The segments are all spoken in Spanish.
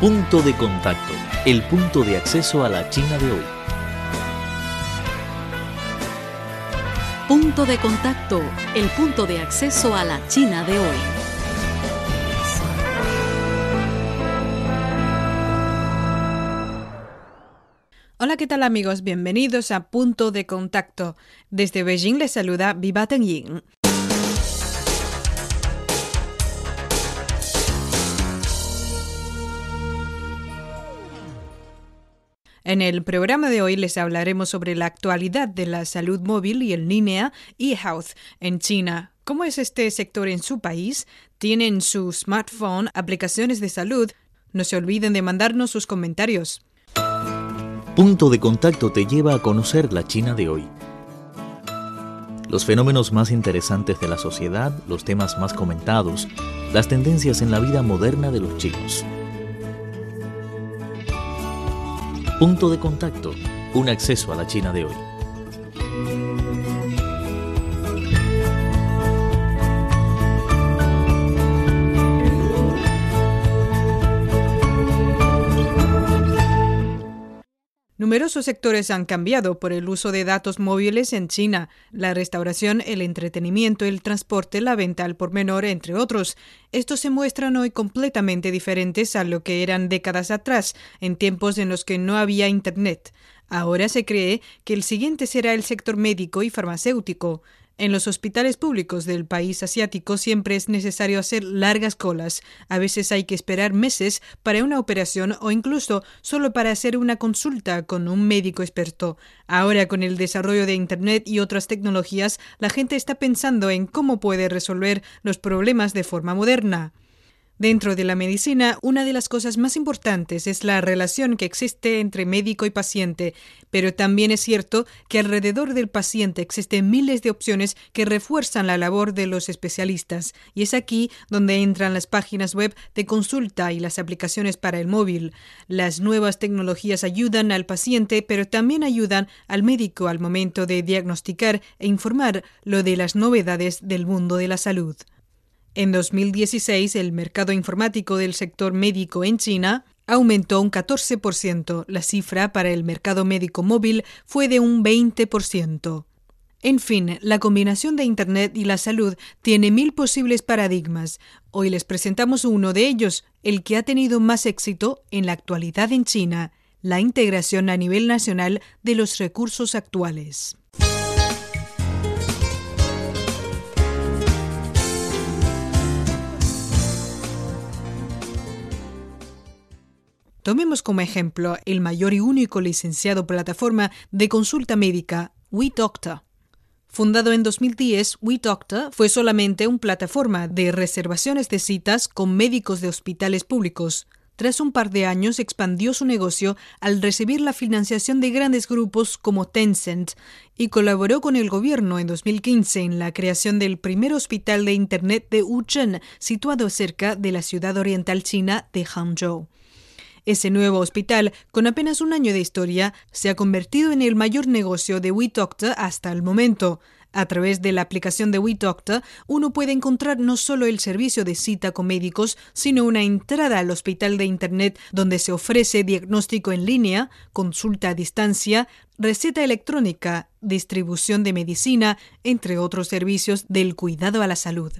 Punto de contacto, el punto de acceso a la China de hoy. Punto de contacto, el punto de acceso a la China de hoy. Hola, ¿qué tal amigos? Bienvenidos a Punto de Contacto. Desde Beijing les saluda Viva Ying. En el programa de hoy les hablaremos sobre la actualidad de la salud móvil y en línea e-health en China. ¿Cómo es este sector en su país? ¿Tienen su smartphone aplicaciones de salud? No se olviden de mandarnos sus comentarios. Punto de contacto te lleva a conocer la China de hoy. Los fenómenos más interesantes de la sociedad, los temas más comentados, las tendencias en la vida moderna de los chinos. Punto de contacto, un acceso a la China de hoy. Numerosos sectores han cambiado por el uso de datos móviles en China, la restauración, el entretenimiento, el transporte, la venta al por menor, entre otros. Estos se muestran hoy completamente diferentes a lo que eran décadas atrás, en tiempos en los que no había Internet. Ahora se cree que el siguiente será el sector médico y farmacéutico. En los hospitales públicos del país asiático siempre es necesario hacer largas colas. A veces hay que esperar meses para una operación o incluso solo para hacer una consulta con un médico experto. Ahora con el desarrollo de Internet y otras tecnologías, la gente está pensando en cómo puede resolver los problemas de forma moderna. Dentro de la medicina, una de las cosas más importantes es la relación que existe entre médico y paciente, pero también es cierto que alrededor del paciente existen miles de opciones que refuerzan la labor de los especialistas, y es aquí donde entran las páginas web de consulta y las aplicaciones para el móvil. Las nuevas tecnologías ayudan al paciente, pero también ayudan al médico al momento de diagnosticar e informar lo de las novedades del mundo de la salud. En 2016, el mercado informático del sector médico en China aumentó un 14%. La cifra para el mercado médico móvil fue de un 20%. En fin, la combinación de Internet y la salud tiene mil posibles paradigmas. Hoy les presentamos uno de ellos, el que ha tenido más éxito en la actualidad en China, la integración a nivel nacional de los recursos actuales. Tomemos como ejemplo el mayor y único licenciado plataforma de consulta médica, WeDoctor. Fundado en 2010, WeDoctor fue solamente una plataforma de reservaciones de citas con médicos de hospitales públicos. Tras un par de años expandió su negocio al recibir la financiación de grandes grupos como Tencent y colaboró con el gobierno en 2015 en la creación del primer hospital de Internet de Wuchen, situado cerca de la ciudad oriental china de Hangzhou. Ese nuevo hospital, con apenas un año de historia, se ha convertido en el mayor negocio de WeDoctor hasta el momento. A través de la aplicación de WeDoctor, uno puede encontrar no solo el servicio de cita con médicos, sino una entrada al hospital de Internet donde se ofrece diagnóstico en línea, consulta a distancia, receta electrónica, distribución de medicina, entre otros servicios del cuidado a la salud.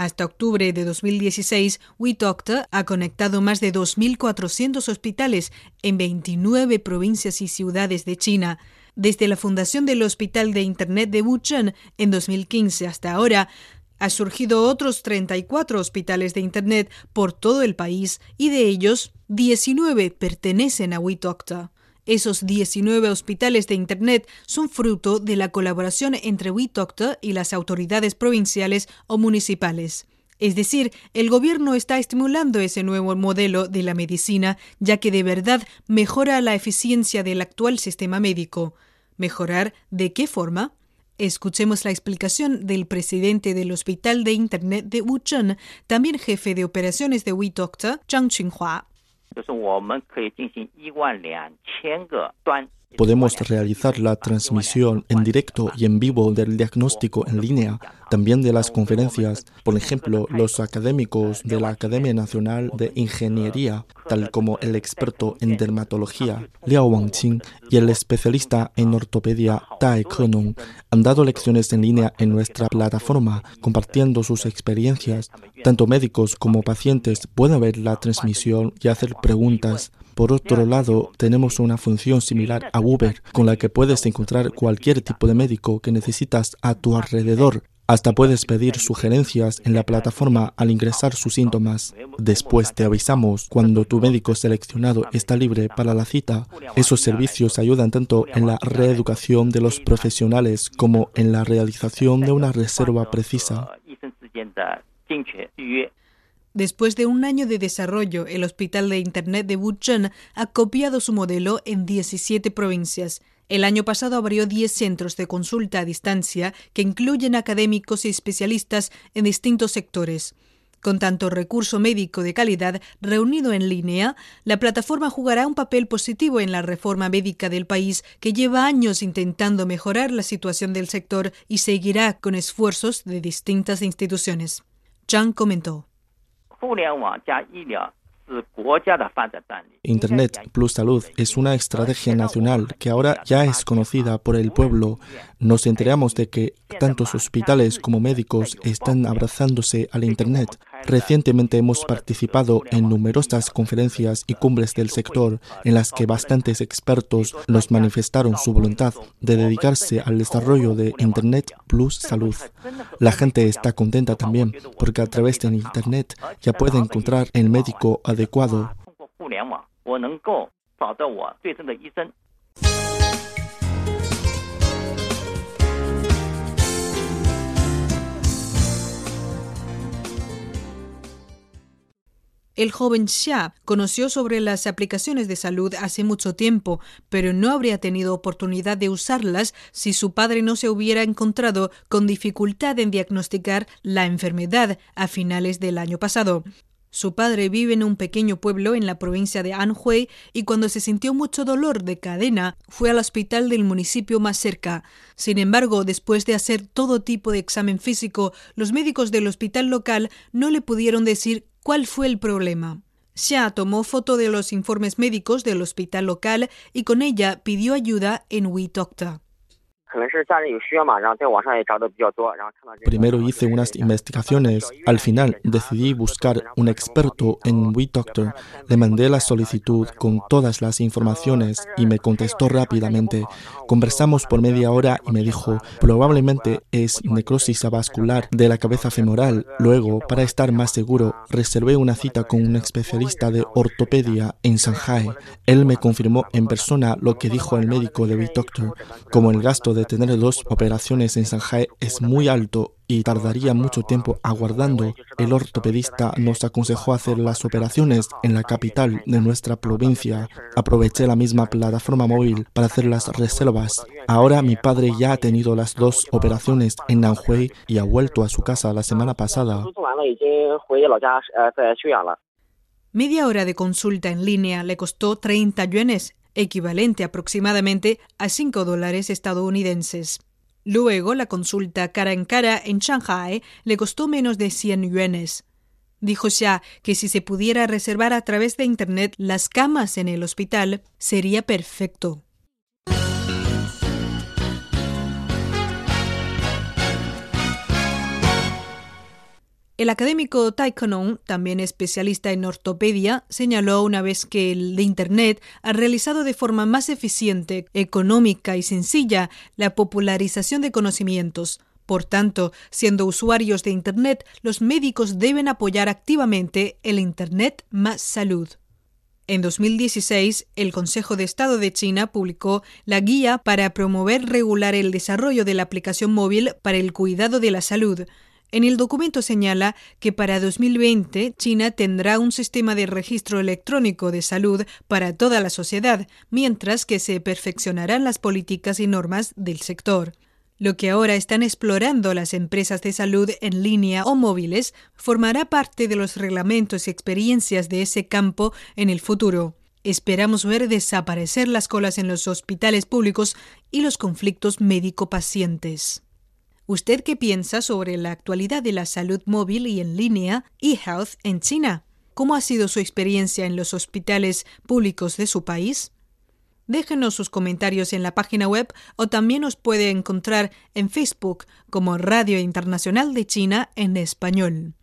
Hasta octubre de 2016, WeDoctor ha conectado más de 2.400 hospitales en 29 provincias y ciudades de China. Desde la fundación del Hospital de Internet de Wuchen en 2015 hasta ahora, ha surgido otros 34 hospitales de Internet por todo el país y de ellos 19 pertenecen a WeDoctor. Esos 19 hospitales de Internet son fruto de la colaboración entre WeDoctor y las autoridades provinciales o municipales. Es decir, el gobierno está estimulando ese nuevo modelo de la medicina, ya que de verdad mejora la eficiencia del actual sistema médico. ¿Mejorar de qué forma? Escuchemos la explicación del presidente del Hospital de Internet de Wucheng, también jefe de operaciones de WeDoctor, Zhang Qinghua. 就是我们可以进行一万两千个端 Podemos realizar la transmisión en directo y en vivo del diagnóstico en línea también de las conferencias. Por ejemplo, los académicos de la Academia Nacional de Ingeniería, tal como el experto en dermatología Liao Wangqing y el especialista en ortopedia Tai Kenong, han dado lecciones en línea en nuestra plataforma, compartiendo sus experiencias. Tanto médicos como pacientes pueden ver la transmisión y hacer preguntas. Por otro lado, tenemos una función similar a Uber, con la que puedes encontrar cualquier tipo de médico que necesitas a tu alrededor. Hasta puedes pedir sugerencias en la plataforma al ingresar sus síntomas. Después te avisamos cuando tu médico seleccionado está libre para la cita. Esos servicios ayudan tanto en la reeducación de los profesionales como en la realización de una reserva precisa. Después de un año de desarrollo, el Hospital de Internet de Wuchang ha copiado su modelo en 17 provincias. El año pasado abrió 10 centros de consulta a distancia que incluyen académicos y especialistas en distintos sectores. Con tanto recurso médico de calidad reunido en línea, la plataforma jugará un papel positivo en la reforma médica del país que lleva años intentando mejorar la situación del sector y seguirá con esfuerzos de distintas instituciones. Chang comentó. Internet plus salud es una estrategia nacional que ahora ya es conocida por el pueblo. Nos enteramos de que tantos hospitales como médicos están abrazándose al Internet. Recientemente hemos participado en numerosas conferencias y cumbres del sector en las que bastantes expertos nos manifestaron su voluntad de dedicarse al desarrollo de Internet plus salud. La gente está contenta también porque a través de Internet ya puede encontrar el médico adecuado. El joven Xia conoció sobre las aplicaciones de salud hace mucho tiempo, pero no habría tenido oportunidad de usarlas si su padre no se hubiera encontrado con dificultad en diagnosticar la enfermedad a finales del año pasado. Su padre vive en un pequeño pueblo en la provincia de Anhui y cuando se sintió mucho dolor de cadena fue al hospital del municipio más cerca. Sin embargo, después de hacer todo tipo de examen físico, los médicos del hospital local no le pudieron decir ¿Cuál fue el problema? Xia tomó foto de los informes médicos del hospital local y con ella pidió ayuda en WeDoctor. Primero hice unas investigaciones. Al final decidí buscar un experto en WeDoctor. Le mandé la solicitud con todas las informaciones y me contestó rápidamente. Conversamos por media hora y me dijo, probablemente es necrosis vascular de la cabeza femoral. Luego, para estar más seguro, reservé una cita con un especialista de ortopedia en Shanghai. Él me confirmó en persona lo que dijo el médico de WeDoctor, como el gasto de de tener dos operaciones en Shanghai es muy alto y tardaría mucho tiempo aguardando. El ortopedista nos aconsejó hacer las operaciones en la capital de nuestra provincia. Aproveché la misma plataforma móvil para hacer las reservas. Ahora mi padre ya ha tenido las dos operaciones en Nanhui y ha vuelto a su casa la semana pasada. Media hora de consulta en línea le costó 30 yuanes equivalente aproximadamente a 5 dólares estadounidenses. Luego, la consulta cara en cara en Shanghai le costó menos de 100 yuanes. Dijo Xia que si se pudiera reservar a través de Internet las camas en el hospital, sería perfecto. El académico Tai también especialista en ortopedia, señaló una vez que el Internet ha realizado de forma más eficiente, económica y sencilla la popularización de conocimientos. Por tanto, siendo usuarios de Internet, los médicos deben apoyar activamente el Internet más salud. En 2016, el Consejo de Estado de China publicó la guía para promover regular el desarrollo de la aplicación móvil para el cuidado de la salud, en el documento señala que para 2020 China tendrá un sistema de registro electrónico de salud para toda la sociedad, mientras que se perfeccionarán las políticas y normas del sector. Lo que ahora están explorando las empresas de salud en línea o móviles formará parte de los reglamentos y experiencias de ese campo en el futuro. Esperamos ver desaparecer las colas en los hospitales públicos y los conflictos médico-pacientes. ¿Usted qué piensa sobre la actualidad de la salud móvil y en línea e-health en China? ¿Cómo ha sido su experiencia en los hospitales públicos de su país? Déjenos sus comentarios en la página web o también nos puede encontrar en Facebook como Radio Internacional de China en español.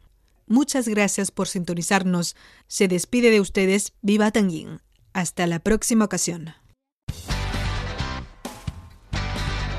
Muchas gracias por sintonizarnos. Se despide de ustedes Viva Tanguín. Hasta la próxima ocasión.